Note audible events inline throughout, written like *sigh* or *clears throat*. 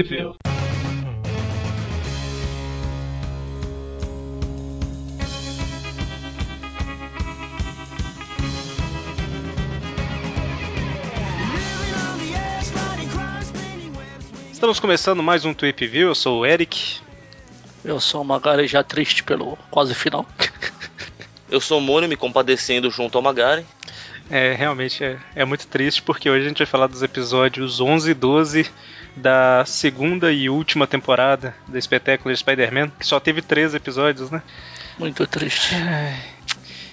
View. Estamos começando mais um Tweep View, eu sou o Eric. Eu sou uma Magari já triste pelo quase final. Eu sou o Mônio me compadecendo junto ao Magari. É, realmente é, é muito triste porque hoje a gente vai falar dos episódios 11 e 12 da segunda e última temporada do espetáculo de Spider-Man, que só teve três episódios, né? Muito triste.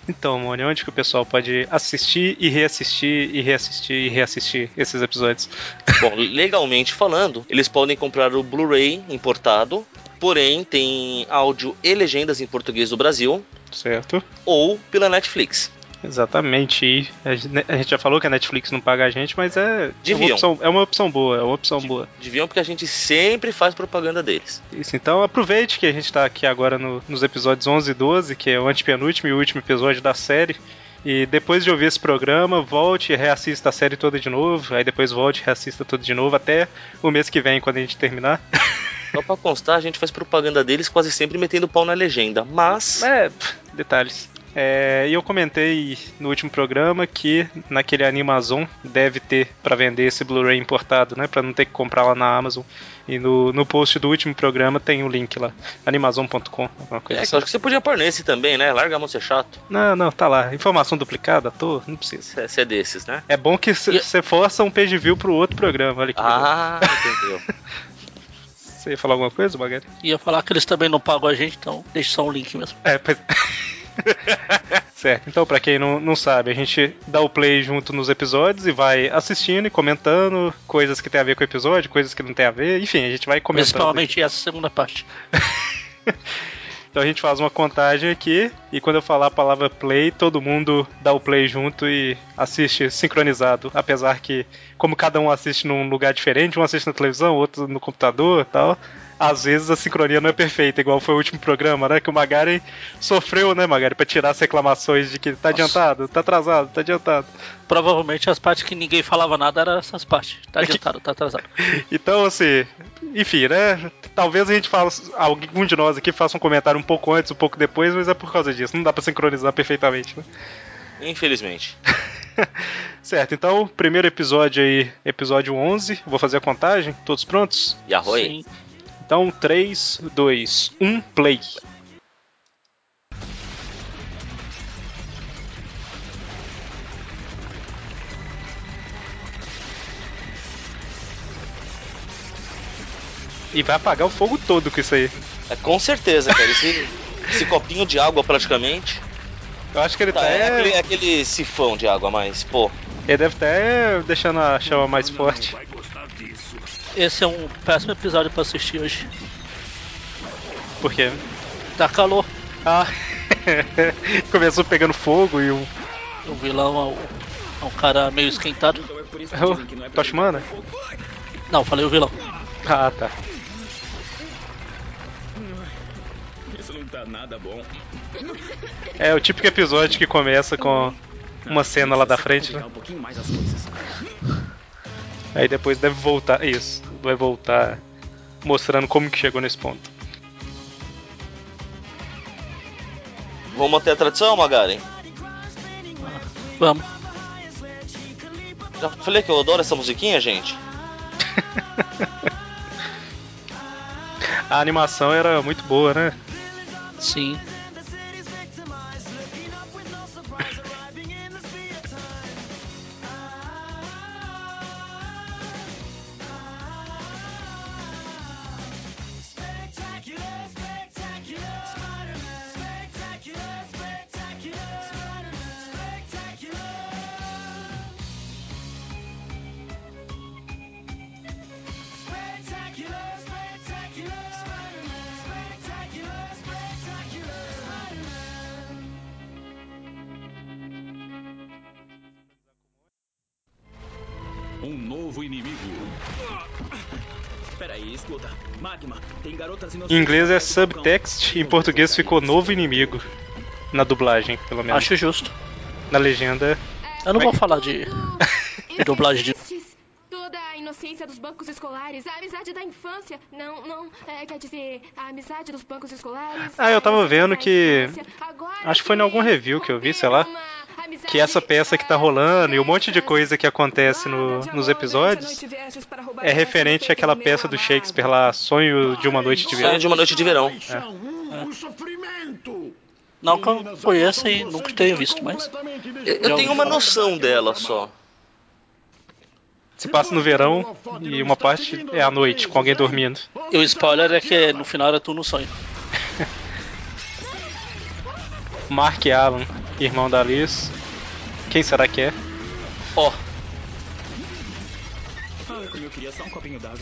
Então, Mônio, onde que o pessoal pode assistir e reassistir e reassistir e reassistir esses episódios? Bom, legalmente falando, eles podem comprar o Blu-ray importado, porém tem áudio e legendas em português do Brasil, Certo? ou pela Netflix. Exatamente. E a gen- a gente já falou que a Netflix não paga a gente, mas é, é, uma, opção, é uma opção boa, é uma opção boa. Deviam porque a gente sempre faz propaganda deles. Isso, então aproveite que a gente tá aqui agora no- nos episódios 11 e 12, que é o antepenúltimo e último episódio da série. E depois de ouvir esse programa, volte e reassista a série toda de novo. Aí depois volte e reassista tudo de novo até o mês que vem, quando a gente terminar. *laughs* Só pra constar, a gente faz propaganda deles quase sempre metendo pau na legenda. Mas É, detalhes. É, e eu comentei no último programa que naquele Animazon deve ter pra vender esse Blu-ray importado, né? Pra não ter que comprar lá na Amazon. E no, no post do último programa tem o link lá, animazon.com, é, assim. acho que você podia pôr nesse também, né? Larga a mão ser chato. Não, não, tá lá. Informação duplicada, tô, não precisa. Você é desses, né? É bom que você força um page view pro outro programa. Olha que legal. Ah, entendeu. *laughs* Você ia falar alguma coisa, Magari? Ia falar que eles também não pagam a gente, então deixa só um link mesmo. É, pois... *laughs* *laughs* certo, então pra quem não, não sabe, a gente dá o play junto nos episódios e vai assistindo e comentando coisas que tem a ver com o episódio, coisas que não tem a ver, enfim, a gente vai comentando. Principalmente essa segunda parte. *laughs* Então a gente faz uma contagem aqui e quando eu falar a palavra play, todo mundo dá o play junto e assiste sincronizado. Apesar que, como cada um assiste num lugar diferente, um assiste na televisão, outro no computador e tal. Às vezes a sincronia não é perfeita, igual foi o último programa, né? Que o Magari sofreu, né, Magari, pra tirar as reclamações de que tá adiantado, tá atrasado, tá adiantado. Provavelmente as partes que ninguém falava nada eram essas partes. Tá *laughs* adiantado, tá atrasado. Então, assim, enfim, né? Talvez a gente faça, algum de nós aqui faça um comentário um pouco antes, um pouco depois, mas é por causa disso. Não dá pra sincronizar perfeitamente, né? Infelizmente. *laughs* certo, então, primeiro episódio aí, episódio 11. Vou fazer a contagem. Todos prontos? E arroi? Sim. Então, 3, 2, 1, play. E vai apagar o fogo todo com isso aí. É, com certeza, cara. Esse, *laughs* esse copinho de água praticamente. Eu acho que ele Tá, tá. é, aquele, é aquele sifão de água, mas, pô. Ele deve estar é, deixando a chama mais forte. Esse é um péssimo episódio pra assistir hoje. Por quê? Tá calor. Ah, *laughs* começou pegando fogo e o. O vilão é um, é um cara meio esquentado. o Toshimana? Não, falei o vilão. Ah, tá. Isso não tá nada bom. É o típico episódio que começa com uma cena lá da frente, né? Aí depois deve voltar. Isso, vai voltar mostrando como que chegou nesse ponto. Vamos manter a tradição, Magaren? Vamos. Já falei que eu adoro essa musiquinha, gente. *laughs* A animação era muito boa, né? Sim. Um novo inimigo. Peraí, escuta. Magma, tem garotas Em inocentes. inglês é subtext, em português ficou novo inimigo. Na dublagem, pelo menos. Acho justo. Na legenda. Eu não vou falar de, *laughs* de dublagem de. Toda a inocência dos bancos escolares, a amizade da infância. Não, não, é, quer dizer, a amizade dos bancos escolares. Ah, eu tava vendo que- acho que foi em algum review que eu vi, sei lá, Que essa peça que tá rolando e um monte de coisa que acontece no- nos episódios é referente àquela peça do Shakespeare lá, Sonho de uma Noite de Verão. Sonho de uma noite de verão. Um sofrimento. Não que eu conheça e nunca tenha visto, mas. Eu, eu tenho uma noção dela só. Se passa no verão e uma parte é à noite, com alguém dormindo. E o spoiler é que no final era tudo no sonho. *laughs* Mark Allen, irmão da Liz. Quem será que é? Ó, Ah, como eu queria só um copinho d'água.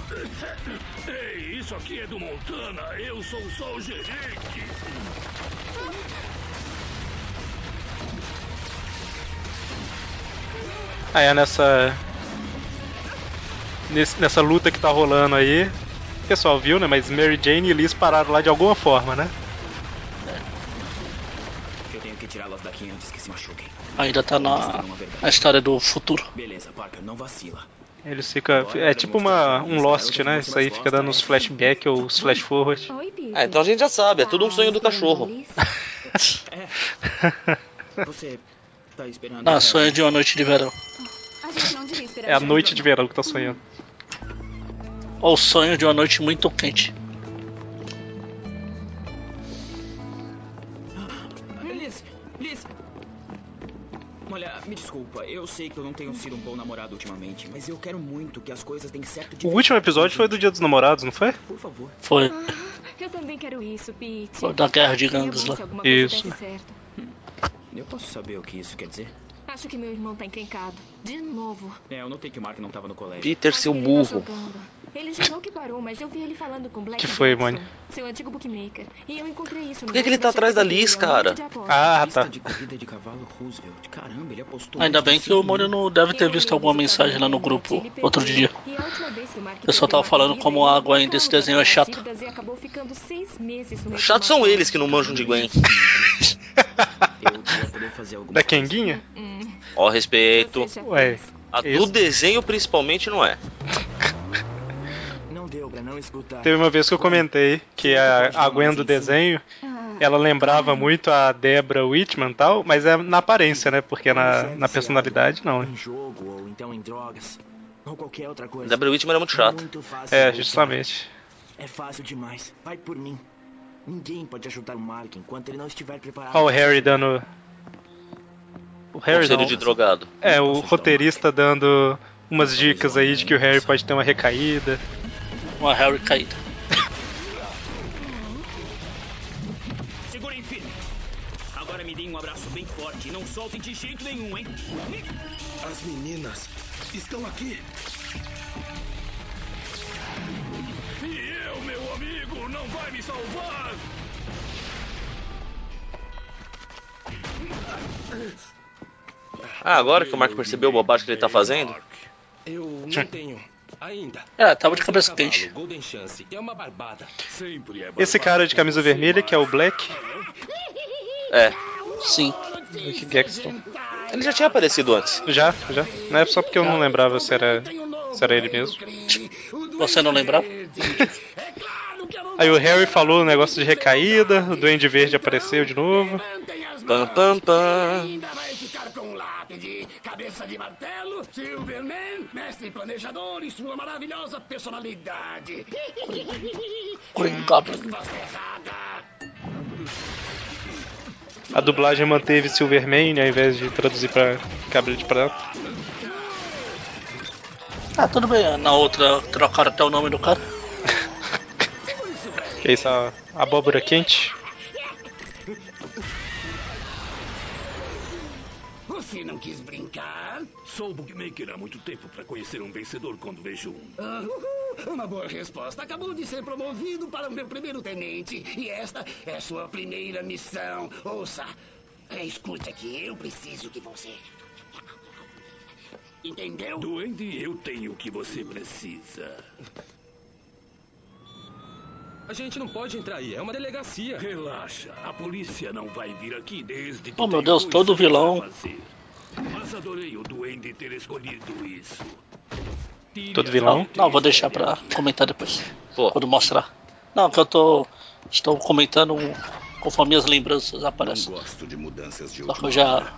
Ei, isso aqui é do Montana. Eu sou só o gerente. Ah, é nessa. nesse- nessa luta que tá rolando aí. O pessoal viu, né? Mas Mary Jane e Liz pararam lá de alguma forma, né? Que tirá-las daqui antes que se machuquem. Ainda tá na, na história do futuro. Beleza, Parker, não vacila. Eles ficam. É tipo uma, um Lost, né? Isso aí fica dando uns flashback ou os flash forward. É, então a gente já sabe, é tudo um sonho do Tá cachorro. *laughs* Você tá esperando. Ah, sonho de uma noite de verão. É a noite de verão que tá sonhando. Ou sonho de uma noite muito quente. Desculpa, eu sei que eu não tenho sido um bom namorado ultimamente, mas eu quero muito que as coisas deem certo de O último episódio foi do Dia dos Namorados, não foi? Por favor. Foi. Eu também quero isso, Pete. Foi da guerra de gangues lá. Isso. Eu posso saber o que isso quer dizer? Acho que meu irmão tá encrencado. De novo. É, eu notei que o Mark não tava no colégio. Peter, seu tá burro. jogando. Ele jurou que parou, mas eu vi ele falando com Black Que foi, Jackson, Mônica? Seu antigo bookmaker. E eu encontrei isso no Por que que ele tá atrás da Liz, cara? Ah, tá. de corrida de cavalo Roosevelt. Caramba, ele apostou. Ainda mais bem que o 100 Mônio mil. não deve ter Eu visto alguma mensagem lá no grupo outro dia. E O pessoal tava falando como a Gwen ele desse levou desenho é chata. no Chatos são eles que não manjam de Gwen. Eu Da. Kenguinha? Hum, Ó, respeito. Ué. A do desenho principalmente não é. Não deu pra não escutar. Teve uma vez que eu comentei que a, a Gwen do desenho, ela lembrava muito a Debra Whitman e tal, mas é na aparência, né? Porque na, na personalidade não. né? Em jogo ou então em drogas. Ou qualquer outra coisa. Deborah Whitman era muito chata. É, voltar. justamente. É fácil demais. Vai por mim. Ninguém pode ajudar o Mark enquanto ele não estiver preparado. Olha o Harry dando. O Harry não. de drogado. É, o roteirista dando umas dicas aí de que o Harry pode ter uma recaída. Uma Harry caída. Segurem firme. Agora me deem um abraço bem forte não soltem de jeito nenhum, hein? As meninas estão aqui. E eu, meu amigo, não vai me salvar. Ah, agora que o Mark percebeu o bobagem que ele tá fazendo? Eu não tenho. Ainda. É, tava de cabeça quente. Golden Chance. É uma barbada. Sempre é Esse cara de camisa vermelha, que é o Black, É. Sim. Black Gexton. Ele já tinha aparecido antes. Já, já. Não é só porque eu não lembrava se era, se era ele mesmo. Você não lembrava? Aí o Harry falou o negócio de recaída, o Duende Verde apareceu de novo. Pam, pam, pam. Lápide, cabeça de martelo, Silverman, mestre planejador e sua maravilhosa personalidade. Errada. A dublagem manteve Silverman ao invés de traduzir pra cabelo de prata. Ah, tudo bem. Na outra trocaram até o nome do cara. *laughs* Que é isso, a abóbora quente. Você não quis brincar? Sou bookmaker há muito tempo para conhecer um vencedor quando vejo um. Ah, uhul, uma boa resposta. Acabou de ser promovido para o meu primeiro tenente. E esta é sua primeira missão. Ouça, é, escute aqui, eu preciso que você. Entendeu? Duende, eu tenho o que você precisa. A gente não pode entrar aí. É uma delegacia. Relaxa, a polícia não vai vir aqui desde que. Oh, meu Deus, todo vilão. fazer. Mas adorei o Duende ter escolhido isso. Todo vilão. Não, não, vou deixar pra comentar depois. Pô. Quando mostrar. Não, que eu tô. Estou comentando conforme as lembranças Não aparecem. gosto de mudanças de Só que eu já. hora.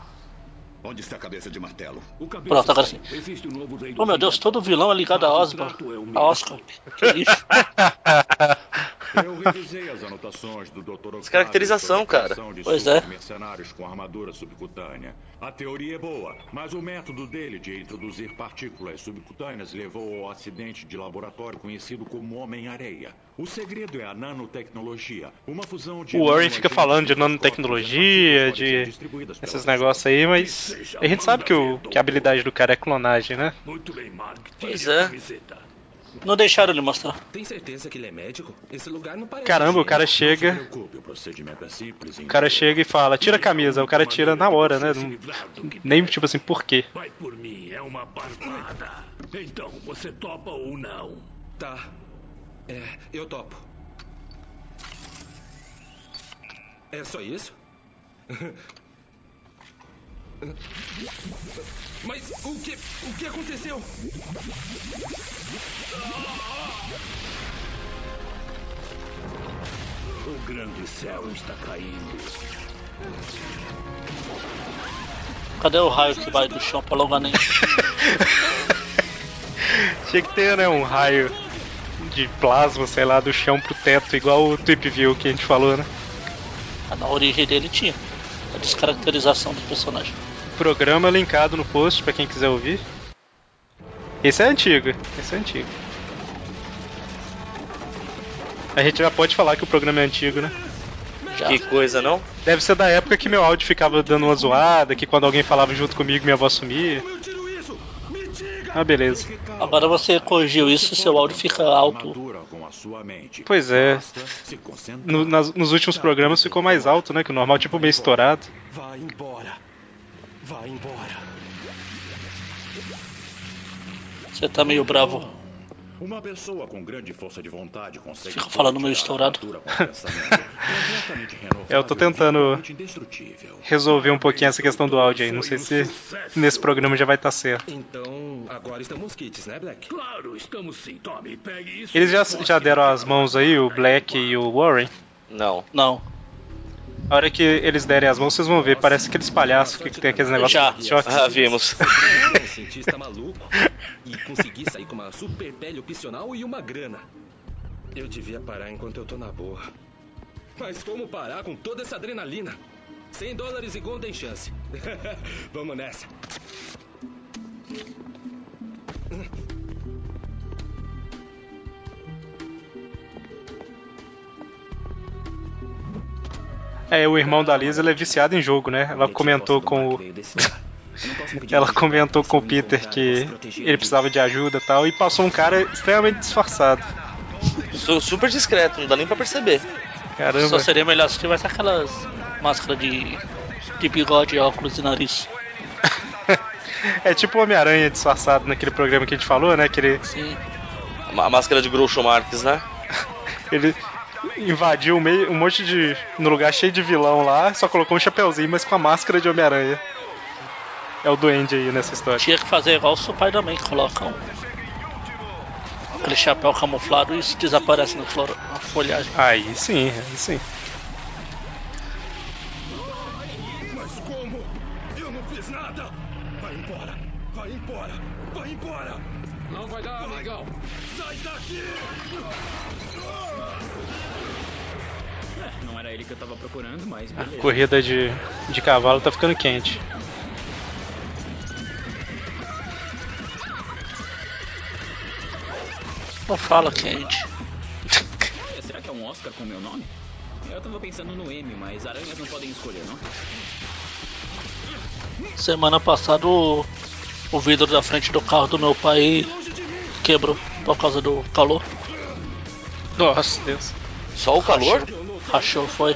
Onde está a cabeça de martelo? O cabeça Pronto, agora sim. Um novo rei do Oh meu Deus, todo vilão é ligado a Osborn. A Oscar. Que isso? *laughs* Eu revisei as anotações do Dr. Descaracterização, cara. Pois é. mercenários com armadura subcutânea. A teoria é boa, mas o método dele de introduzir partículas subcutâneas levou ao acidente de laboratório conhecido como Homem-Areia. O segredo é a nanotecnologia, uma fusão de O Warren fica falando de nanotecnologia, de esses negócios aí, mas a gente sabe que, o, que a habilidade do cara é clonagem, né? Muito bem, Mark. Pois é. Não deixaram ele mostrar. Tem certeza que ele é médico? Esse lugar não parece. Caramba, o higiênico. cara Não se chega, preocupe, o procedimento é simples. o cara chega e fala, tira a camisa, o cara tira na hora, né? Não- nem tipo assim, por quê? Vai por mim, é uma barbada. Então, você topa ou não? Tá. É, eu topo. É só isso? *laughs* Mas o que. O que aconteceu? O grande céu está caindo. Cadê o raio que vai do chão pra lugar nenhum? *laughs* Tinha que ter, né, um raio de plasma, sei lá, do chão pro teto, igual o Tweep View que a gente falou, né? Na origem dele tinha. A descaracterização do personagem. Programa linkado no post pra quem quiser ouvir. Esse é antigo, esse é antigo. A gente já pode falar que o programa é antigo, né? Já. Que coisa, não? Deve ser da época que meu áudio ficava dando uma zoada, que quando alguém falava junto comigo minha voz sumia. Ah, beleza. Agora você corrigiu isso, seu áudio fica alto. Pois é. No- nas- nos últimos programas ficou mais alto, né? Que o normal, tipo, bem estourado. Vai embora. Vai embora. Você tá meio bravo. Uma pessoa com grande força de vontade consegue. Fica falando meio estourado. *laughs* Eu tô tentando resolver um pouquinho essa questão do áudio aí. Não sei se nesse programa já vai estar certo. Então, agora estamos kits, né, Black? Claro, estamos sim. Tome, pegue isso. Eles já, já deram as mãos aí, o Black e o Warren. Não. Não. A hora que eles derem as mãos, vocês vão ver. Parece aqueles palhaços que, que tem aqueles negócios Já. choque. Ah, vimos. *laughs* um cientista *laughs* maluco e consegui sair com uma super pele opcional e uma grana. Eu devia parar enquanto eu tô na boa. Mas como parar com toda essa adrenalina? 100 dólares e Golden Chance. *laughs* Vamos nessa. É, o irmão da Liz, ele é viciado em jogo, né? Ela comentou com o. *laughs* Ela comentou com o Peter que ele precisava de ajuda e tal, e passou um cara extremamente disfarçado. Sou super discreto, não dá nem pra perceber. Caramba. Só seria melhor se tivesse aquelas máscaras de, de bigode, óculos e nariz. *laughs* É tipo o Homem-Aranha disfarçado naquele programa que a gente falou, né? Que ele, Sim. A máscara de Groucho Marx, né? *laughs* ele invadiu um, meio, um monte de. no lugar cheio de vilão lá, só colocou um chapeuzinho, mas com a máscara de Homem-Aranha. É o duende aí nessa história. Tinha que fazer igual o Spider-Man, que coloca um, aquele chapéu camuflado e isso desaparece na, flor, na folhagem. Aí sim, aí sim. Procurando, mas A beleza. corrida de, de cavalo tá ficando quente. Não fala, quente. Olha, será que é um Oscar com meu nome? Eu tava pensando no M, mas aranhas não podem escolher, não? Semana passada o, o vidro da frente do carro do meu pai quebrou por causa do calor. Nossa, Deus. Só o calor? Rachou, foi.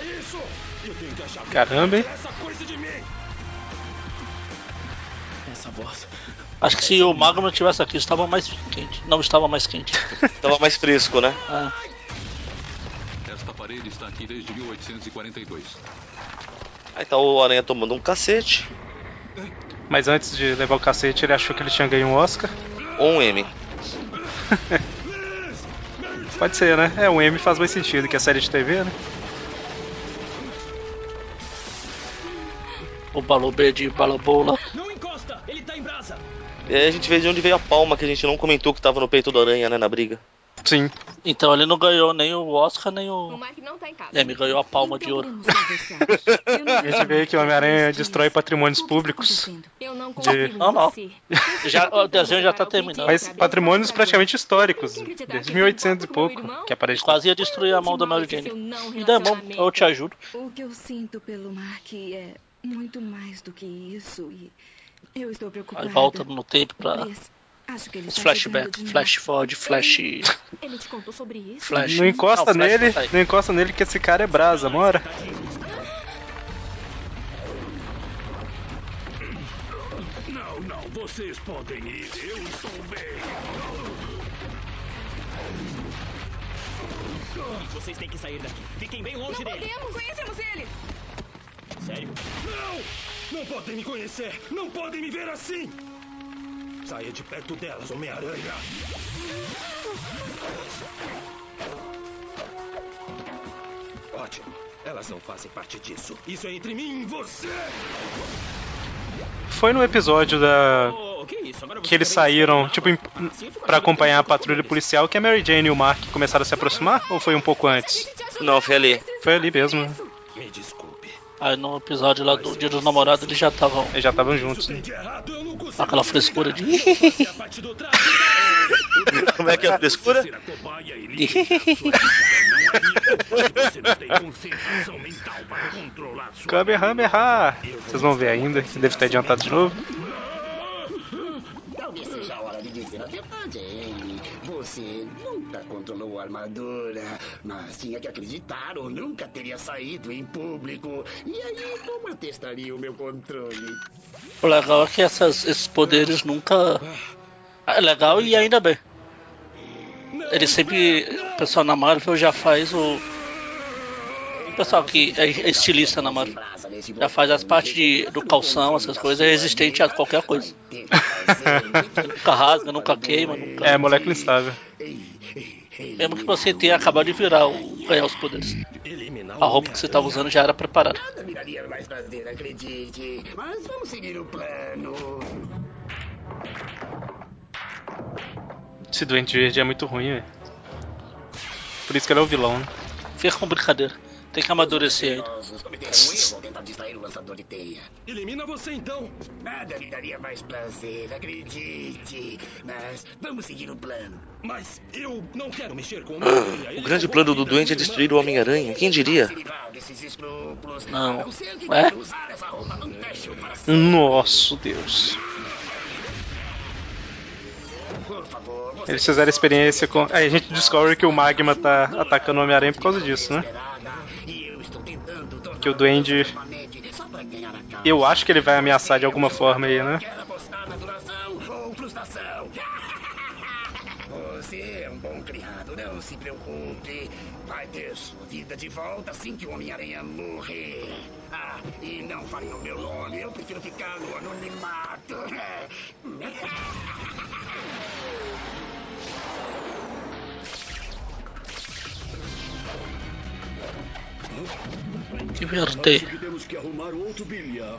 Caramba, hein? Acho que se o Magno tivesse aqui estava mais quente. Não estava mais quente. *laughs* Tava mais fresco, né? Ah, Esta parede está aqui desde 1842. Aí tá o Aranha tomando um cacete. Mas antes de levar o cacete, ele achou que ele tinha ganho um Oscar. Ou um M. *laughs* Pode ser, né? É, o M faz mais sentido que a série de TV, né? O balobê de balabola. Não encosta! Ele tá em brasa! E aí a gente vê de onde veio a palma que a gente não comentou que tava no peito do aranha, né, na briga. Sim. Então ele não ganhou nem o Oscar, nem O o. Mark não tá em casa. M ganhou a palma de ouro. A gente vê que o Homem-Aranha destrói patrimônios públicos. Eu não De- Não, não. você. Já, o desenho já tá terminando. Mas patrimônios praticamente históricos, desde 1800 e pouco, que é a parede Quase ia destruir a mão da Mary Jane. Me dá a mão, eu te ajudo. O que eu sinto pelo Mark é muito mais do que isso e eu estou preocupada. Aí volta no tempo ele Os tá flashback, flash forward, flash. Ele te contou sobre isso? Flash. Não encosta Não, nele, não não encosta nele que esse cara é brasa, mora? Não, não, vocês podem ir. Eu estou bem. Vocês têm que sair daqui. Fiquem bem longe Não dele. podemos, conhecemos ele. Sério? Não! Não podem me conhecer! Não podem me ver assim! Saia de perto delas, Homem-Aranha! Ótimo. Elas não fazem parte disso. Isso é entre mim e você! Foi no episódio da. Oh, que que eles também saíram, está tipo, em... pra acompanhar a patrulha policial que a Mary Jane e o Mark começaram a se aproximar? Ou foi um pouco antes? Não, foi ali. Foi ali mesmo. Me desculpe. Aí no episódio lá do Dia dos Namorados eles já estavam Eles já estavam juntos. Com aquela frescura de. *laughs* Como é que é a frescura? *laughs* Kamehameha! Vocês vão ver ainda, que deve ter adiantado de novo. Talvez seja a hora de dizer a verdade, hein? Você nunca controlou a armadura, mas tinha que acreditar ou nunca teria saído em público. E aí, como atestaria o meu controle? O legal é que essas, esses poderes nunca. É legal e ainda bem. Ele sempre. O pessoal na Marvel já faz o. O pessoal que é estilista na Marvel já faz as partes de, do calção, essas coisas, é resistente a qualquer coisa. *laughs* Nunca rasga, nunca queima, nunca. É, molécula instável. Mesmo que você tenha acabado de virar o ganhar os poderes. A roupa que você estava usando já era preparada. Nada me daria mais prazer, acredite. Mas vamos seguir o plano. Esse Doente Verde é muito ruim, velho. Por isso que ele é o vilão, né? Fica com brincadeira. Tem que amadurecer tentar distrair o lançador de teia. Elimina você então! Nada me daria mais prazer, acredite. Mas vamos seguir o plano. Mas eu não quero mexer com o O grande plano do doente é destruir o Homem-Aranha. Quem diria? Não. É? para Nossa, Deus. Eles fizeram experiência com. Aí a gente descobre que o Magma tá atacando o Homem-Aranha por causa disso, né? Que o Duende. Eu acho que ele vai ameaçar de alguma forma aí, né? Você é um bom criado, não se preocupe. Vai ter sua vida de volta assim que o Homem-Aranha morrer. Ah, e não fale o meu nome, eu prefiro ficar no anonimato. *laughs* Que verde. que temos que arrumar outro bilhar.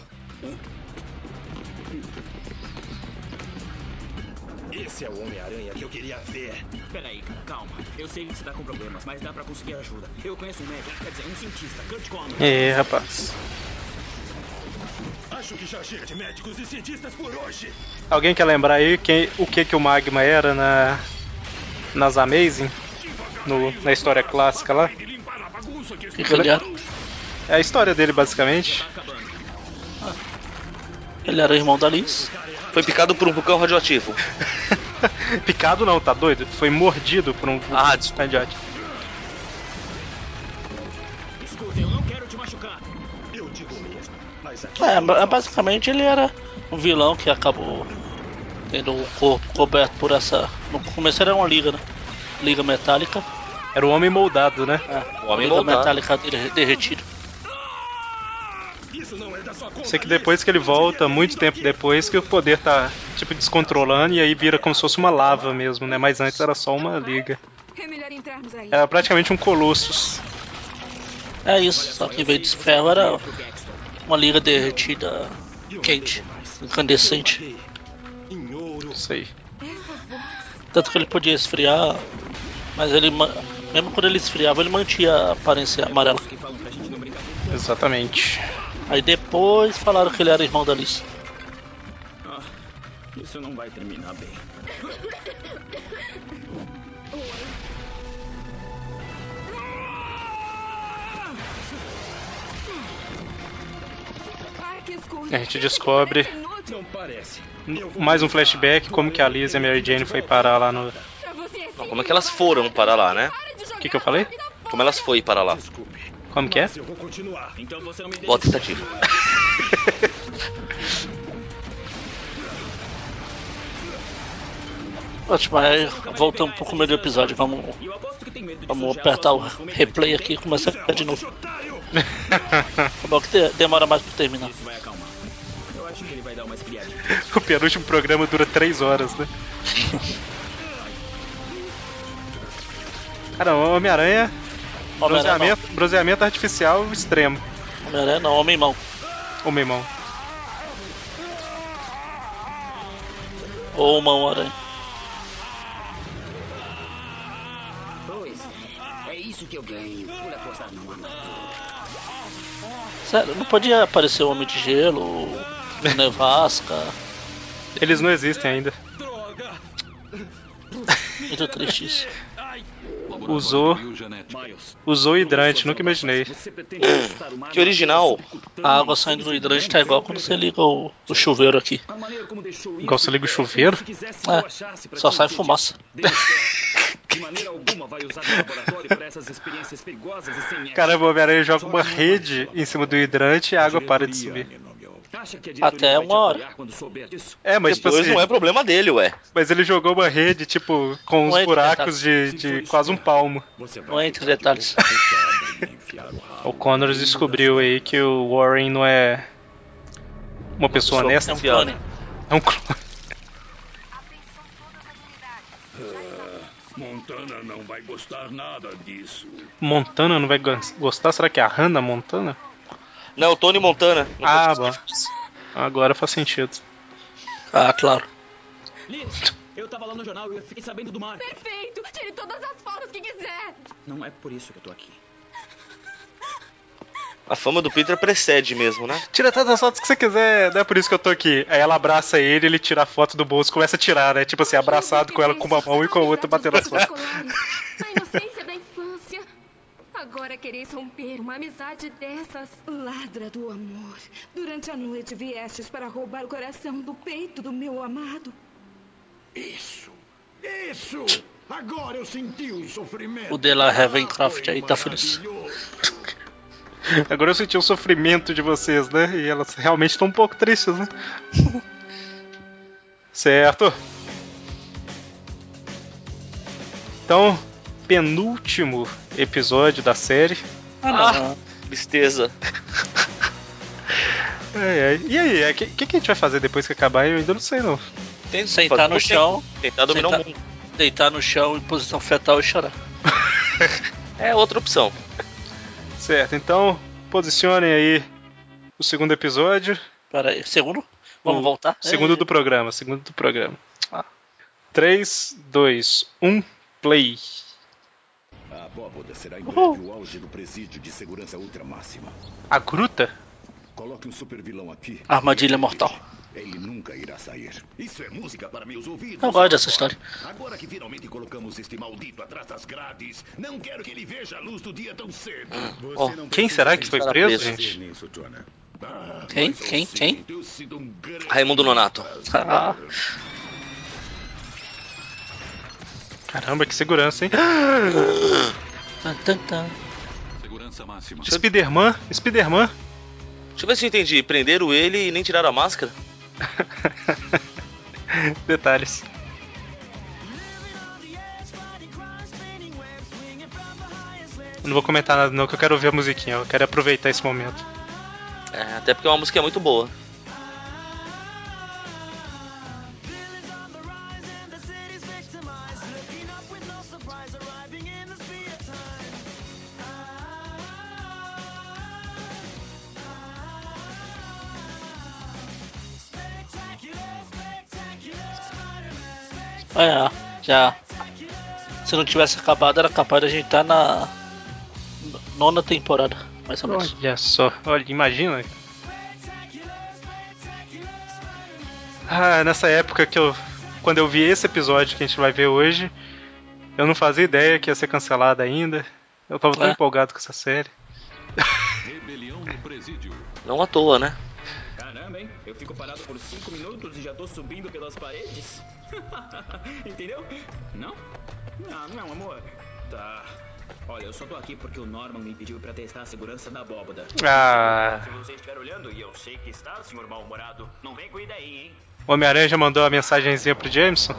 Esse é o Homem-Aranha que eu queria ver. Peraí, calma. Eu sei que você tá com problemas, mas dá pra conseguir ajuda. Eu conheço um médico, quer dizer, um cientista, Kurt. É, rapaz. Acho que já chega de médicos e cientistas por hoje. Alguém quer lembrar aí quem, o que que o Magma era na nas Amazing? No, na história clássica lá? O que, que ele? É a história dele, basicamente. Ele era irmão da Liz. Foi picado por um vulcão radioativo. *laughs* Picado não, tá doido? Foi mordido por um Ah, radioativo. Escuta, eu não quero te machucar. Eu digo mesmo. Mas aqui. É, ba- basicamente ele era um vilão que acabou tendo o corpo coberto por essa. No começo era uma liga, né? Liga metálica. Era o homem moldado, né? É, O homem liga moldado. metálica dele derretido. Isso não é da sua conta. Sei que depois que ele volta, muito tempo depois, que o poder tá, tipo, descontrolando e aí vira como se fosse uma lava mesmo, né? Mas antes era só uma liga. É. Era praticamente um Colossus. É isso, só que em vez de ferro era uma liga derretida quente, incandescente. Isso aí. Tanto que ele podia esfriar, mas ele mesmo quando ele esfriava ele mantinha a aparência amarela. Exatamente. Aí depois falaram que ele era irmão da Liz. Ah, isso não vai terminar bem. A gente descobre mais um flashback, como que a Liz e a Mary Jane foi parar lá no... Não, como é que elas foram para lá, né? O que que eu falei? Como elas foi para lá? Como que é? Eu vou continuar. Então você não me Boa tentativa. Ótimo, aí voltamos pro começo do episódio. Vamos, vamos apertar o replay aqui e começar de novo. Tá *laughs* bom que de- demora mais pra terminar. *laughs* O penúltimo programa dura 3 horas, né? *laughs* Cara, Homem-Aranha. Bronzeamento, bronzeamento artificial extremo. Homem-Aranha não, Homem-Mão. Homem-Mão. Ou Mão-Aranha. Pois é. É isso que eu ganho por apostar no amador. Sério, não podia aparecer o Homem de Gelo, o *laughs* Nevasca. Eles não existem ainda. Muito triste isso. *laughs* Usou. Usou hidrante, nunca imaginei. *coughs* Que original. A água saindo do hidrante tá igual quando você liga o, o chuveiro aqui. Igual você liga o chuveiro? É, só sai fumaça. De maneira alguma vai usar o laboratório para essas *laughs* experiências perigosas e sem ética. Caramba, o Homem-Aranha joga uma rede em cima do hidrante e a água para de subir. Acha que a Até uma hora. quando souber disso? É, mas tipo Depois assim, não é problema dele, ué. Mas ele jogou uma rede, tipo, com Não uns buracos de, de quase um palmo. Não entre detalhes. O Connors descobriu aí que o Warren não é uma pessoa pessoa honesta. É um clone. É um clone. Montana não vai gostar nada disso. Montana não vai gos- gostar? Será que é a Hannah Montana? Não, o Tony Montana. Não Ah, bom. Agora faz sentido. Ah, claro. Liz, eu tava lá no jornal e eu fiquei sabendo do mar. Perfeito! Tire todas as fotos que quiser! Não é por isso que eu tô aqui. A fama do Peter precede mesmo, né? Tira tantas fotos que você quiser, não é por isso que eu tô aqui. Aí ela abraça ele, ele tira a foto do bolso, começa a tirar, né? Tipo assim, abraçado com ela com uma mão e com a outra batendo as fotos. A inocência. Agora quereis romper uma amizade dessas. Ladra do amor. Durante a noite viestes para roubar o coração do peito do meu amado. Isso! Isso! Agora eu senti o sofrimento. O de la Ravencroft aí tá feliz. *laughs* Agora eu senti o sofrimento de vocês, né? E elas realmente estão um pouco tristes, né? *laughs* certo. Então, penúltimo episódio da série. Ah, não. Tristeza. *laughs* Ai, ai. E aí, o que, que, que a gente vai fazer depois que acabar? Eu ainda não sei, não. Tem Sentar no chão. Tentar dominar sentar- o mundo. Deitar no chão em posição fetal e chorar. É outra opção. *laughs* Certo, então, posicionem aí o segundo episódio. Pera aí, segundo? Vamos O voltar? Segundo É. do programa, segundo do programa. Ah. 3, 2, 1, play. A abóboda será em breve o auge do presídio de segurança ultra máxima. A gruta? Coloque um supervilão aqui. Armadilha mortal. Ele nunca irá sair. Isso é música para meus ouvidos. Eu gosto dessa história. Agora que finalmente colocamos este maldito atrás das grades, não quero que ele veja a luz do dia tão cedo. Você Ó, não quem será que foi preso, nisso, gente? nisso, Jonah. Ah, Quem? Quem? Quem? um grande Raimundo Nonato. Ah, *laughs* Caramba, que segurança, hein? *gasps* Segurança máxima. Spiderman, Spiderman. Deixa eu ver se eu entendi. Prenderam ele e nem tiraram a máscara? *laughs* Detalhes. Eu não vou comentar nada não, que eu quero ouvir a musiquinha. Eu quero aproveitar esse momento. É, Até porque é uma música muito boa. Já. Se não tivesse acabado, era capaz de a gente estar na nona temporada, mais ou menos. Olha só, olha, imagina. Ah, nessa época que eu. Quando eu vi esse episódio que a gente vai ver hoje, eu não fazia ideia que ia ser cancelada ainda. Eu tava tão É. empolgado com essa série. Rebelião no presídio. Não à toa, né? Caramba, hein? Eu fico parado por cinco minutos e já tô subindo pelas paredes. *laughs* Entendeu? Não? Não, não amor. Tá. Olha, eu só tô aqui porque o Norman me pediu pra testar a segurança da abóboda. Ah. Se você estiver olhando, e eu sei que está, senhor mal-humorado, não vem com ideia aí, hein? Homem-Aranha já mandou a mensagenzinha pro Jameson.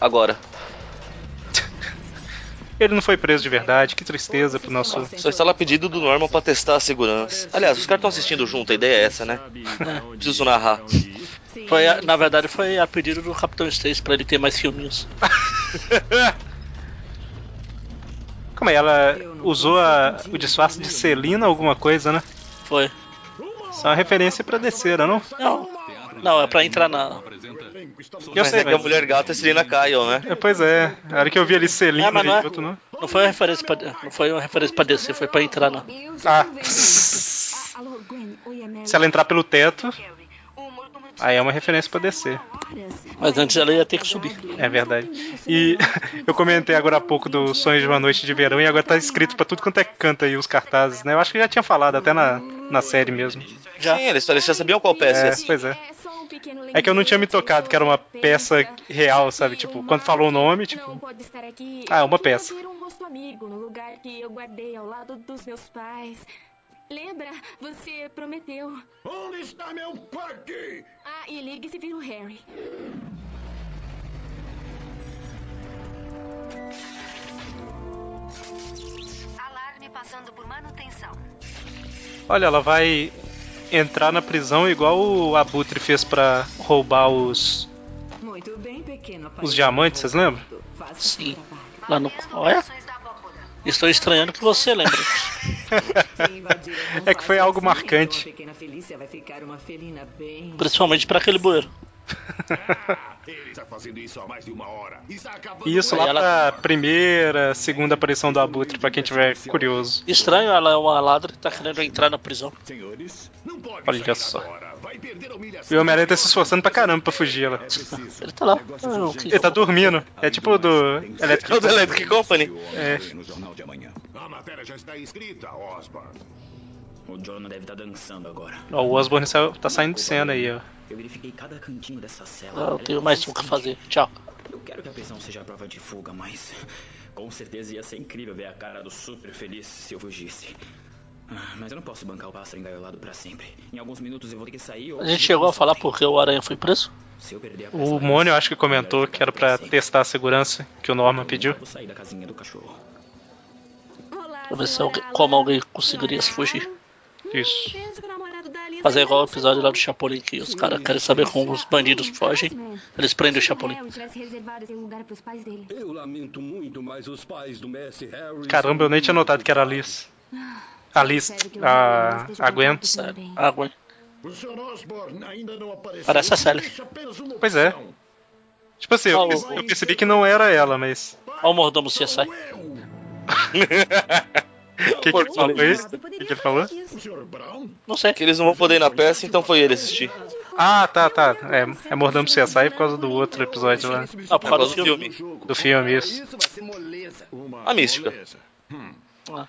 Agora. Ele não foi preso de verdade, que tristeza pro nosso. Só está lá pedido do Norman pra testar a segurança. Aliás, os caras estão assistindo junto, a ideia é essa, né? *laughs* Preciso narrar. Foi, a- na verdade, foi a pedido do Capitão Stacy pra ele ter mais filminhos. *laughs* Como é? Ela usou a- o disfarce de Celina, alguma coisa, né? Foi. É uma referência pra descer, não? Não, não, é pra entrar na. Eu Mas sei, é que a mulher gata é Selena Kyle, né? É, pois é. A hora que eu vi ali Celina É, mas não é, outro não. não foi uma referência pra, não foi uma referência pra descer, foi pra entrar na. Ah. *laughs* Se ela entrar pelo teto, aí é uma referência pra descer. Mas antes ela ia ter que subir. É verdade. E *laughs* eu comentei agora há pouco do Sonhos de uma Noite de Verão e agora tá escrito pra tudo quanto é canto aí os cartazes, né? Eu acho que já tinha falado, até na, na série mesmo. Já. Sim, eles, eles já sabiam qual peça É, pois é. É que eu não tinha me tocado que era uma peça real, sabe? Tipo, quando falou o nome, Não tipo. pode estar aqui. Ah, é uma peça. um rosto amigo no lugar que eu guardei ao lado dos meus pais. Lembra? Você prometeu. Onde está meu parque? Ah, e ligue se vir o Harry. Alarme passando por manutenção. Olha, ela vai entrar na prisão igual o Abutre fez pra roubar os, Muito bem, pequeno os diamantes, vocês lembram? Sim. Lá no. Olha. Estou estranhando que você lembra. *laughs* É que foi algo marcante. Principalmente pra aquele bueiro. *laughs* Ele está fazendo isso há mais de uma hora. Está acabando E isso lá ela- pra primeira, segunda aparição do Abutre, pra quem tiver curioso. Estranho, ela é uma ladra tá querendo entrar na prisão. Senhores, não pode Olha só. E o Homem-Aranha tá se esforçando pra caramba pra fugir lá. Ele tá lá. Ah, o que- Ele tá dormindo. É tipo o do Electric É o do Electric Company. É. A matéria já está escrita, Osborne. O Jonah deve estar dançando agora. Ó, o Osborne saiu- tá saindo de cena aí, ó. Eu verifiquei cada cantinho dessa cela. Ah, eu tenho mais um que fazer. Tchau. Eu quero que a prisão seja a prova de fuga, mas com certeza ia ser incrível ver a cara do super feliz se eu fugisse. Ah, mas eu não posso bancar o pássaro engaiolado pra sempre. Em alguns minutos eu vou ter que sair ou... A gente chegou a falar porque o Aranha foi preso? Se eu perder a O Mônio acho que comentou que era pra testar a segurança que o Norman pediu. Vou sair da casinha do cachorro. Pra ver se alguém, como alguém conseguiria se fugir. Isso. Fazer igual o episódio lá do Chapolin, que os caras querem saber como os bandidos fogem. Eles prendem o Chapolin. Eu lamento muito, mas os pais do Messi Harry. Caramba, eu nem tinha notado que era a Liz. A a, Gwen. A. Parece a Sally. Pois é. Tipo assim, eu, eu percebi que não era ela, mas. Olha o mordomo CSI. *laughs* O *laughs* que, que ele falou isso? O que, que ele falou? Não sei. Que eles não vão poder ir na peça, então foi ele assistir. Ah, tá, tá. É, é Mordendo CSI por causa do outro episódio lá. Ah, por causa do do filme. Do filme, isso. Moleza. Uma A mística. Hum. Ah.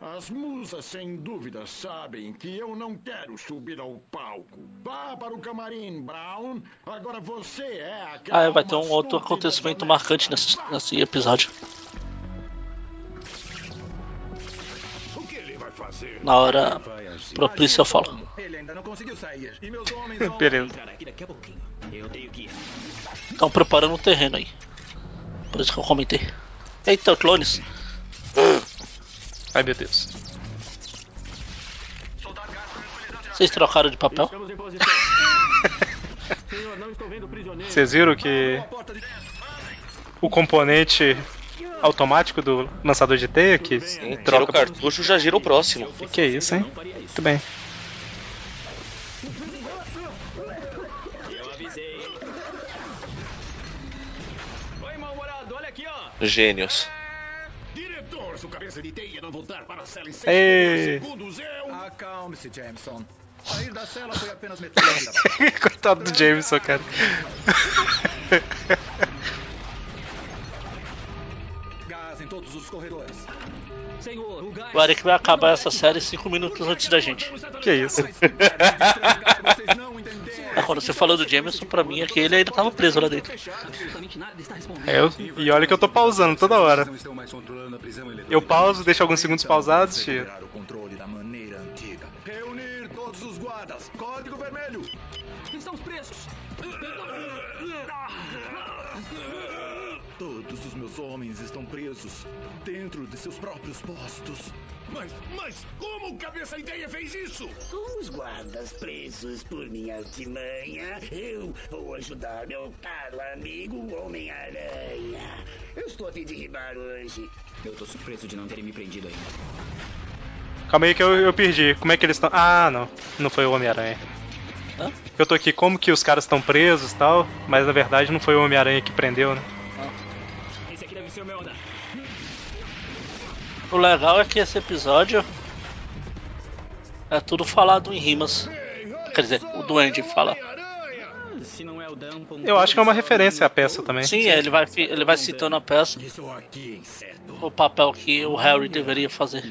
As musas, sem dúvida, sabem que eu não quero subir ao palco. Vá para o camarim, Brown. Agora você é aquela Ah, vai ter um outro acontecimento marcante nesse, nesse episódio. Na hora propícia eu falo. Beleza. Estão preparando o terreno aí. Por isso que eu comentei. Eita, clones. Ai meu Deus. Vocês trocaram de papel? *laughs* Vocês viram que o componente automático do lançador de teia que Tira o troca. cartucho, já gira o próximo. Que é isso, hein? Muito bem. Eu avisei. Oi, mal-humorado, olha aqui, ó. Gênios. Diretor, o cabeça de teia não voltar para a cela em seis Ei. segundos, eu... Acalme-se, Jameson. Sair da cela foi apenas metade da *laughs* Coitado do Jameson, cara. *laughs* todos os corredores. Senhor, o gás. O Eric vai acabar essa série 5 minutos antes da gente. Que isso? Quando você falou do Jameson, pra mim é que ele ainda tava preso lá dentro. É, eu, e olha que eu tô pausando toda hora. Eu pauso, deixo alguns segundos pausados, tiro. o controle da maneira antiga. Reunir todos os guardas. Os meus homens estão presos dentro de seus próprios postos. Mas, mas, como o cabeça de teia fez isso? Com os guardas presos por minha artimanha, eu vou ajudar meu caro amigo Homem-Aranha. Eu estou a fim de ribar hoje. Eu tô surpreso de não terem me prendido ainda. Calma aí que eu, eu perdi. Como é que eles estão? Ah, não. Não foi o Homem-Aranha. Eu tô aqui como que os caras estão presos e tal, mas na verdade não foi o Homem-Aranha que prendeu, né? O legal é que esse episódio é tudo falado em rimas. Quer dizer, o Duende fala. É. Eu acho que é uma referência à peça também. Sim, ele vai, ele vai citando a peça. O papel que o Harry deveria fazer.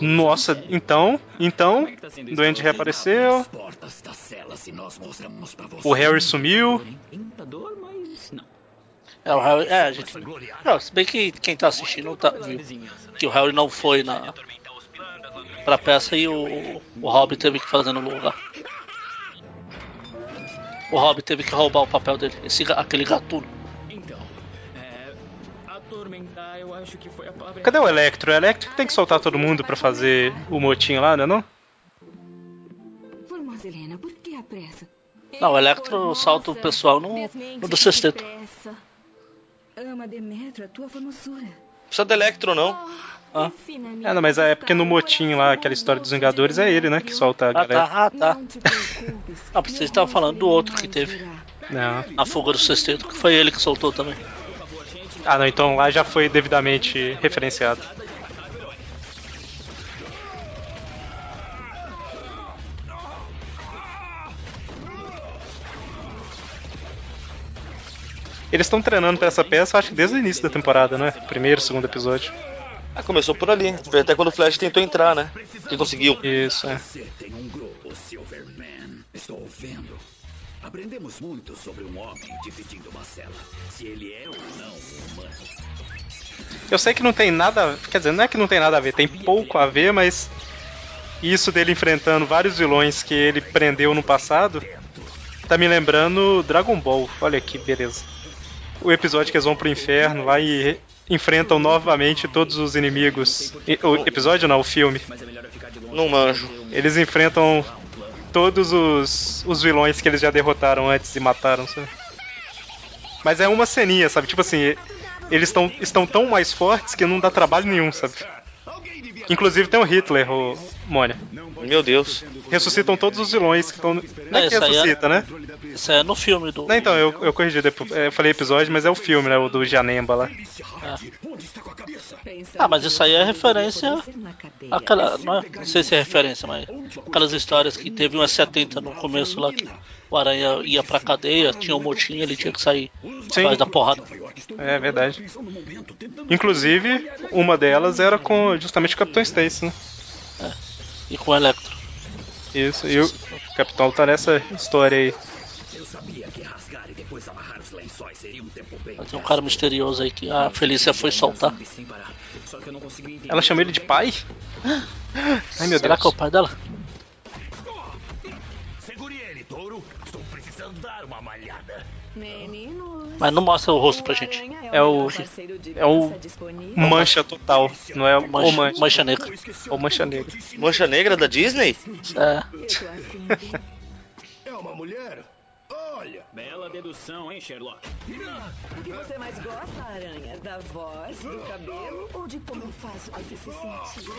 Nossa, então, então, o Duende reapareceu, o Harry sumiu. Não. É, o Harry. É, a gente. Não, se bem que quem tá assistindo tá, viu que o Harry não foi na. pra peça e o, o Rob teve que fazer no lugar. O Rob teve que roubar o papel dele, esse, aquele gatuno. Então, é. Atormentar, eu acho que foi a palavra. Cadê o Electro? O Electro tem que soltar todo mundo pra fazer o motim lá, né não? Formosa Helena, por que a pressa? Não, o Electro salta o pessoal no, no do sexteto. Ama Demetra, tua formosura. Precisa de Electro, não. Ah. É, não, mas é porque no motim lá, aquela história dos Vingadores, é ele, né, que solta a Ah, galera. tá, ah, tá. Ah, vocês estavam falando do outro que teve. Não. A fuga do sexteto, que foi ele que soltou também. Ah, não, então lá já foi devidamente referenciado. Eles estão treinando pra essa peça, acho que desde o início da temporada, né? Primeiro, segundo episódio. Ah, começou por ali. Foi até quando o Flash tentou entrar, né? Que conseguiu. Isso, é. Você tem um grupo, Silverman. Estou vendo. Aprendemos muito sobre um homem dividindo uma cela. Se ele é ou não humano. Eu sei que não tem nada. Quer dizer, não é que não tem nada a ver, tem pouco a ver, mas. Isso dele enfrentando vários vilões que ele prendeu no passado. Tá me lembrando Dragon Ball. Olha que beleza. O episódio que eles vão pro inferno lá e enfrentam novamente todos os inimigos. E- O episódio não, o filme. Não manjo. Eles enfrentam todos os, os vilões que eles já derrotaram antes e mataram, sabe? Mas é uma ceninha, sabe? Tipo assim, eles tão, estão tão mais fortes que não dá trabalho nenhum, sabe? Inclusive tem o Hitler, o Mônia. Meu Deus. Ressuscitam todos os vilões que estão. Não é que isso aí é- ressuscita, né? Isso é no filme do. Não, então, eu, eu corrigi depois. é, Eu falei episódio, mas é o filme, né? O do Janemba lá. Ah, mas isso aí é referência àquela. Não, é, não sei se é referência, mas. Aquelas histórias que teve umas 70 no começo lá que o Aranha ia pra cadeia, tinha um motim, ele tinha que sair atrás da porrada. É verdade. Inclusive, uma delas era com justamente o Capitão Stacy, né? E com o Electro. Isso, e o Capitão tá nessa história aí. Eu sabia que rasgar e depois amarrar os lençóis seria um tempo bem. Tem um cara misterioso aí que a Felícia foi soltar. Consegui entender. Ela chama ele de pai? Ai meu Será Deus. que é o pai dela? Segure ele, touro. Estou precisando dar uma malhada. Meninos. Mas não mostra o rosto pra gente. É É o. É o. Mancha total, não é o Mancha- Mancha. Mancha Negra. Ou Mancha Negra. Mancha Negra da Disney? É. *laughs* É uma mulher? Olha! Bela dedução, hein, Sherlock? O que você mais gosta, Aranha? Da voz, do cabelo ou de como eu faço você se sentir?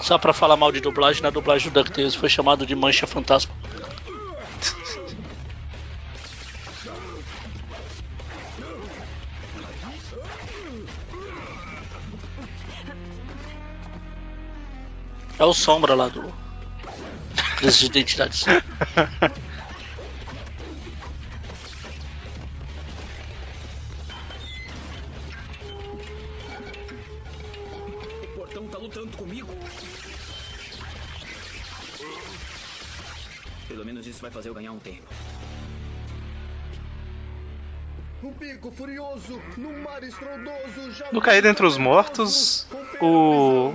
Só pra falar mal de dublagem, na dublagem do DuckTales foi chamado de Mancha Fantasma. *laughs* É o Sombra lá do. Crise de identidades. O portão tá lutando comigo. Pelo menos isso vai fazer eu ganhar um tempo. Um pico furioso no mar estrondoso já No Caído Entre os Mortos, o.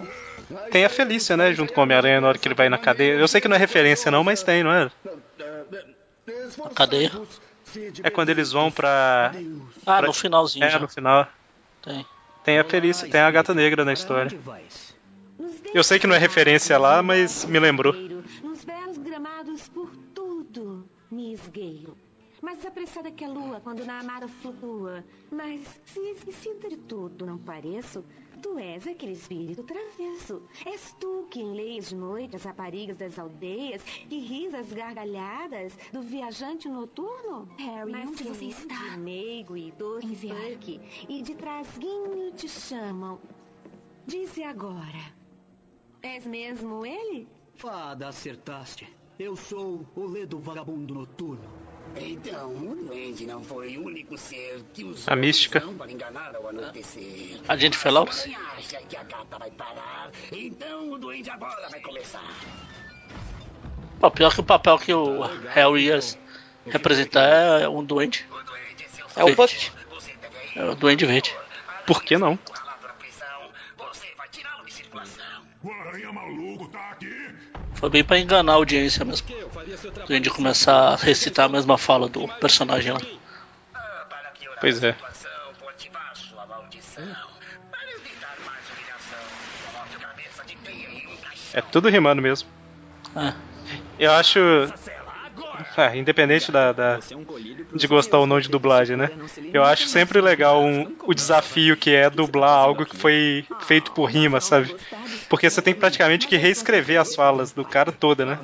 Tem a Felícia, né? Junto com o Homem-Aranha na hora que ele vai na cadeia. Eu sei que não é referência, não, mas tem, não é? A cadeia? É quando eles vão pra. Ah, pra- no finalzinho É, já. no final. Tem. Tem a Felícia, tem a Gata Negra na história. Eu sei que não é referência lá, mas me lembrou. Nos belos gramados por tudo, me esgueio. Mais apressada que a lua quando na amara flutua. Mas se esquecida de tudo não pareço, tu és aquele espírito travesso. És tu quem leis de noite as raparigas das aldeias e ris as gargalhadas do viajante noturno? Harry, Mas onde que você está? de meigo e doce Buck, e de trasguinho te chamam. Dize agora, és mesmo ele? Fada, acertaste. Eu sou o Ledo Vagabundo Noturno. Então, o duende não foi o único ser que usou A mística. para enganar ao anoitecer. A? Se o Aranha acha que a gata vai parar, então o duende agora vai começar. Pô, pior que o papel que o Harry ia representar é um duende. É o Verde. É o duende verde. Por que não? Maluco tá? Foi bem pra enganar a audiência mesmo. O duende começar a recitar a mesma fala do personagem lá. Pois é. É tudo rimando mesmo. É. Eu acho. Ah, independente da, da- de gostar ou não de dublagem, né? Eu acho sempre legal um- o desafio que é dublar algo que foi feito por rima, sabe? Porque você tem praticamente que reescrever as falas do cara toda, né?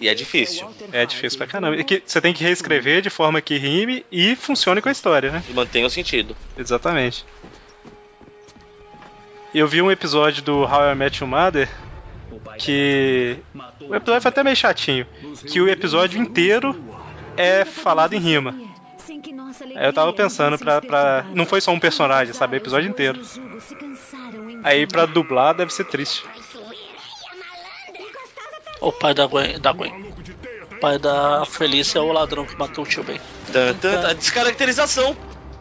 E é difícil. É difícil pra caramba. E que você tem que reescrever de forma que rime e funcione com a história, né? E mantenha o sentido. Exatamente. Eu vi um episódio do How I Met Your Mother que. O episódio foi até meio chatinho. Que o episódio inteiro é falado em rima. Aí eu tava pensando pra, pra. Não foi só um personagem, sabe? É o episódio inteiro. Aí pra dublar deve ser triste. O pai da Gwen. Da Gwen. O pai da Felícia é o ladrão que matou o tio Ben. Tan, tan, tan. Descaracterização.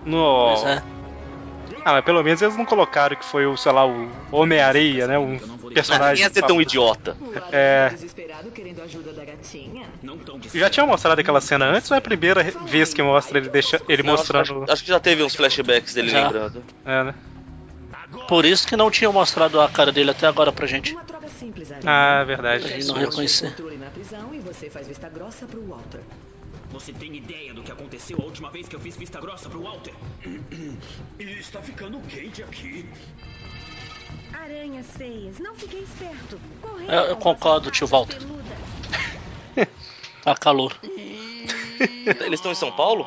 Nossa. Pois é. Ah, mas pelo menos eles não colocaram que foi o, sei lá, o Homem-Areia, né? Um personagem. Ninguém ia ser tão idiota. É. Já tinham mostrado aquela cena antes ou é a primeira vez que mostra ele, deixa, ele Não, mostrando. Acho, acho que já teve uns flashbacks dele Já. lembrando. É, né? Por isso que não tinham mostrado a cara dele até agora pra gente. Aranha. Ah, Pra verdade. gente não reconhecer. Controle na prisão e você faz vista grossa pro Walter. Você tem ideia do que aconteceu a última vez que eu fiz vista grossa pro Walter? *clears throat* Está ficando quente aqui. Aranhas feias, não fiquei esperto. Correu Eu, eu concordo, tio Walter. *laughs* Tá calor. *laughs* Eles estão em São Paulo?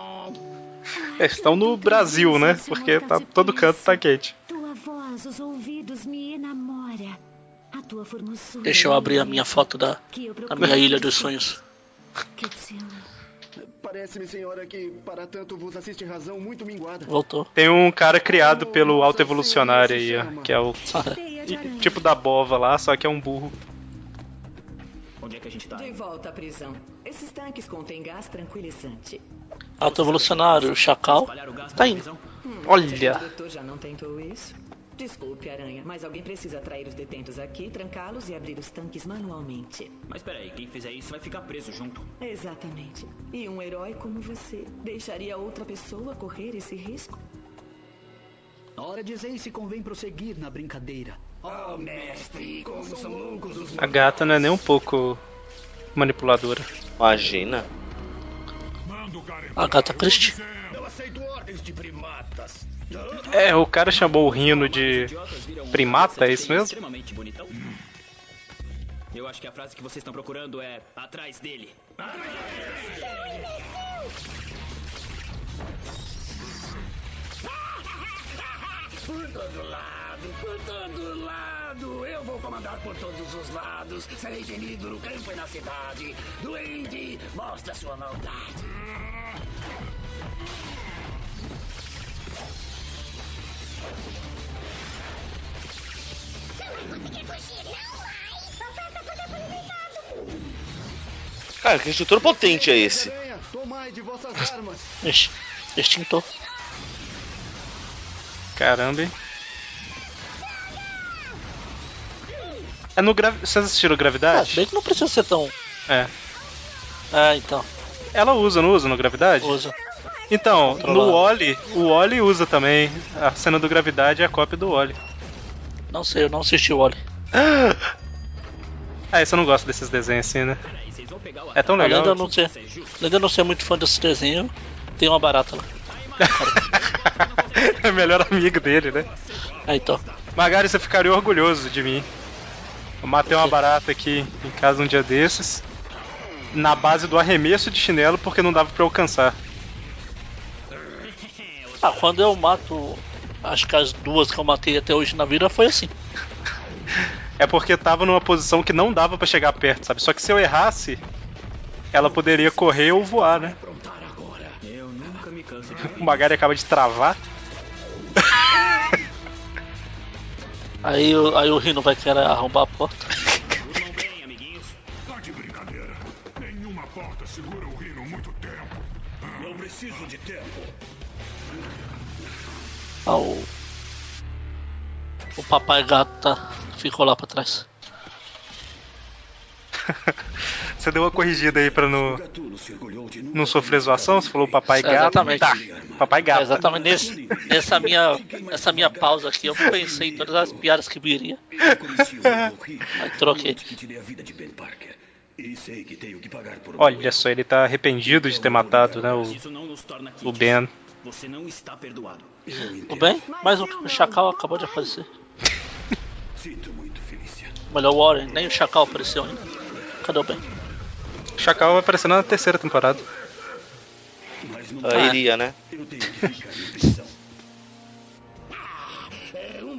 É, estão no Brasil, né? Porque tá, todo canto tá quente. Deixa eu abrir a minha foto da, da minha ilha dos sonhos. Parece-me, senhora, que para tanto vos assiste razão muito minguada. Voltou. Tem um cara criado pelo Alto Evolucionário aí, ó. Que é o. *laughs* Tipo da bova lá, só que é um burro. Onde é que a gente tá? De volta à prisão. Esses tanques contêm gás tranquilizante. Alto evolucionário, chacal. Tá indo. Olha. O doutor já não tentou isso? Desculpe, Aranha, mas alguém precisa atrair os detentos aqui, trancá-los e abrir os tanques manualmente. Mas peraí, quem fizer isso vai ficar preso junto. Exatamente. E um herói como você deixaria outra pessoa correr esse risco? Hora de dizer se convém prosseguir na brincadeira. Oh, mestre, como são loucos os A gata não é nem um pouco manipuladora. Imagina. A gata Christie. Não aceito ordens de primatas. É, o cara chamou o Rino de primata, é isso mesmo? Extremamente bonitão. Eu acho que a frase que vocês estão procurando é atrás dele. Por todo lado, por todo lado. Eu vou comandar por todos os lados. Serei temido no campo e na cidade. Duende, mostra sua maldade. Cara, que instrutor potente é esse? Aranha, tomai de vossas armas. Ixi, extintor. Caramba, hein? É no Gravi... Vocês assistiram Ah, Gravidade? se bem que não precisa ser tão. É. Ah, então. Ela usa, não usa no Gravidade? Usa. Então, no. Wally, o Wally usa também. A cena do Gravidade é a cópia do Wally. Não sei, eu não assisti o Wally. Ah, você não gosta desses desenhos assim, né? É tão Além legal. de eu não ser, além de eu não ser muito fã desse desenho, tem uma barata lá. *laughs* é o melhor amigo dele, né? Ah, então. Magari, você ficaria orgulhoso de mim. Eu matei uma barata aqui em casa um dia desses. Na base do arremesso de chinelo, porque não dava pra eu alcançar. Ah, quando eu mato. Acho que as duas que eu matei até hoje na vida foi assim. É porque tava numa posição que não dava pra chegar perto, sabe? Só que se eu errasse, ela poderia correr ou voar, né? Eu nunca me canso de O Magari acaba de travar. *laughs* Aí, o- aí o Rino vai querer arrombar a porta. Tá de brincadeira. Nenhuma porta segura o Rino muito tempo. Não preciso de tempo. Ah, o. O papai gato tá- ficou lá pra trás. *laughs* Você deu uma corrigida aí pra não, não sofrer zoação? Você falou papai gato. Exatamente. Tá. Papai gato. É, exatamente nesse, nessa minha nessa minha pausa aqui, eu pensei em todas as piadas que viria. Aí troquei. Olha só, ele tá arrependido de ter matado, né? O, o. Ben. Você não está perdoado. Tudo bem? Mas o Chacal acabou de aparecer. *laughs* Sinto muito, Felícia. O Warren, nem o Chacal apareceu ainda. Cadê o Ben? Chacal vai aparecer na terceira temporada. Ah, iria, né? Eu tenho que ficar *laughs*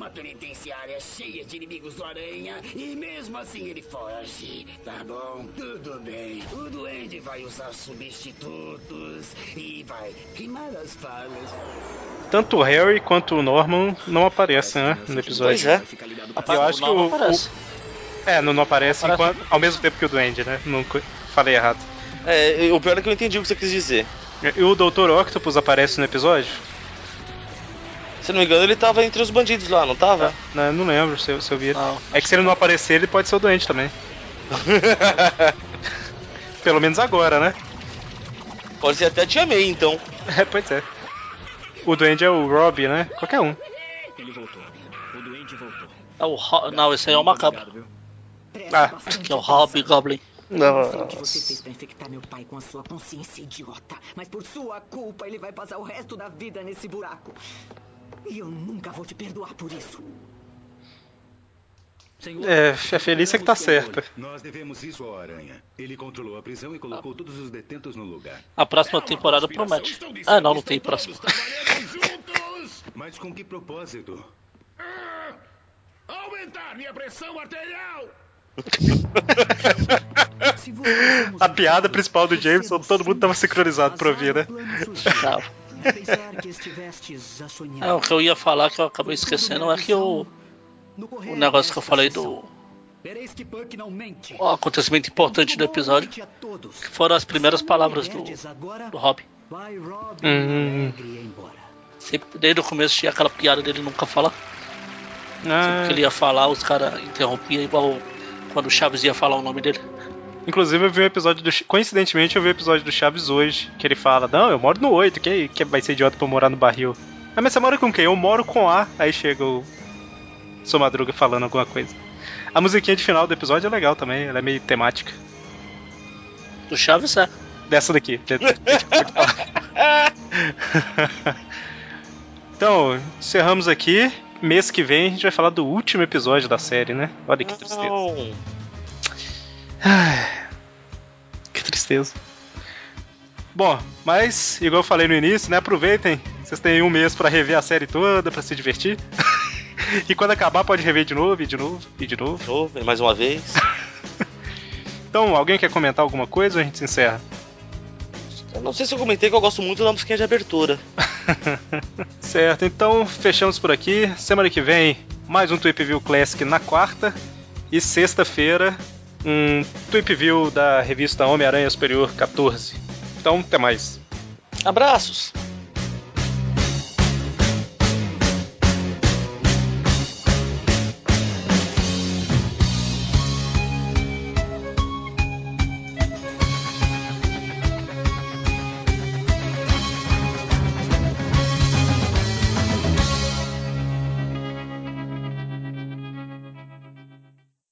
uma penitenciária cheia de inimigos do Aranha e mesmo assim ele foge. Tá bom, tudo bem. O Duende vai usar substitutos e vai queimar as falas. Tanto o Harry quanto o Norman não aparecem, né? No episódio. Pois é. Eu acho que o. é, não, não aparece enquanto- ao mesmo tempo que o Duende, né? Não falei errado. É, o pior é que eu entendi o que você quis dizer. E o Dr. Octopus aparece no episódio? Se não me engano, ele tava entre os bandidos lá, não tava? Não, não lembro se eu, se eu vi. É que se ele não aparecer, ele pode ser o Duende também. *laughs* Pelo menos agora, né? Pode ser até a Tia May, então. É, pois é. O Duende é o Rob, né? Qualquer um. Ele voltou. O doente voltou. É o Ho- Não, esse aí é o Macabro. Ah, Que é o Hobgoblin. Não sei o que você fez pra infectar meu pai com a sua consciência idiota. Mas por sua culpa, ele vai passar o resto da vida nesse buraco. E eu nunca vou te perdoar por isso. É, a Felícia que tá certa. Nós devemos isso ao Aranha. Ele controlou a prisão e colocou todos os detentos no lugar. A próxima temporada promete. Ah, não, não tem próxima. Mas com que propósito? Aumentar minha pressão arterial! *laughs* A piada principal do Jameson, todo mundo tava sincronizado pra ouvir, né? É, o que eu ia falar que eu acabei esquecendo é que o, o negócio que eu falei do o acontecimento importante do episódio, que foram as primeiras palavras do, do Rob. Vai, Rob, Hum. Sempre, desde o começo tinha aquela piada dele nunca falar. Ah, Sempre que ele ia falar, os caras interrompiam igual quando o Chaves ia falar o nome dele. Inclusive eu vi um episódio do. Coincidentemente eu vi o episódio do Chaves hoje, que ele fala, não, eu moro no 8, que, que vai ser idiota pra eu morar no barril. Ah, mas você mora com quem? Eu moro com A. Aí chega o Sou Madruga falando alguma coisa. A musiquinha de final do episódio é legal também, ela é meio temática. Do Chaves é. Dessa daqui. *laughs* então, encerramos aqui. Mês que vem a gente vai falar do último episódio da série, né? Olha que tristeza. Ai, que tristeza. Bom, mas, igual eu falei no início, né? Aproveitem. Vocês têm um mês pra rever a série toda, pra se divertir. *laughs* e quando acabar, pode rever de novo, e de novo, e de novo. De novo, mais uma vez. *laughs* Então, alguém quer comentar alguma coisa ou a gente se encerra? Eu não sei se eu comentei que eu gosto muito da musiquinha de abertura. *laughs* Certo, então fechamos por aqui. Semana que vem, mais um Tweep View Classic na quarta. E sexta-feira, um Tweep View da revista Homem-Aranha Superior 14. Então, até mais. Abraços!